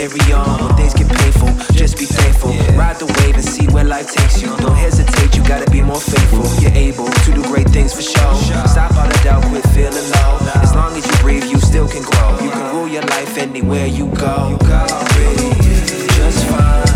carry on when things get painful. Just be thankful. Ride the wave and see where life takes you. Don't hesitate, you gotta be more faithful. You're able to do great things for sure. Stop all the doubt, quit feeling low. As long as you breathe, you still can grow. You can rule your life anywhere you go. You got just fine.